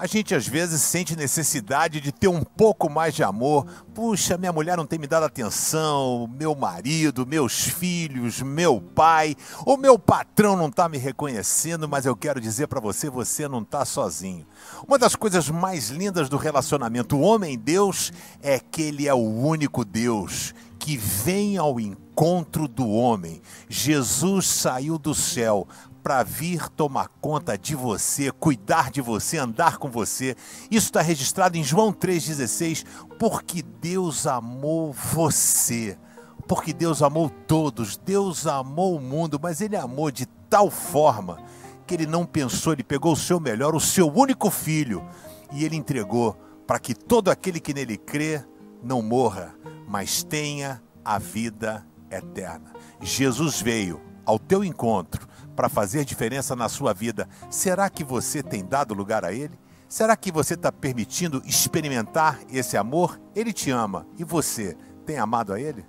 A gente às vezes sente necessidade de ter um pouco mais de amor. Puxa, minha mulher não tem me dado atenção, meu marido, meus filhos, meu pai, o meu patrão não está me reconhecendo, mas eu quero dizer para você, você não está sozinho. Uma das coisas mais lindas do relacionamento homem-Deus é que ele é o único Deus que vem ao encontro do homem. Jesus saiu do céu para vir tomar conta de você, cuidar de você, andar com você. Isso está registrado em João 3,16. Porque Deus amou você. Porque Deus amou todos. Deus amou o mundo, mas Ele amou de tal forma que Ele não pensou, Ele pegou o seu melhor, o seu único filho, e Ele entregou para que todo aquele que nele crê não morra, mas tenha a vida eterna. Jesus veio ao teu encontro para fazer diferença na sua vida, será que você tem dado lugar a Ele? Será que você está permitindo experimentar esse amor? Ele te ama e você tem amado a Ele?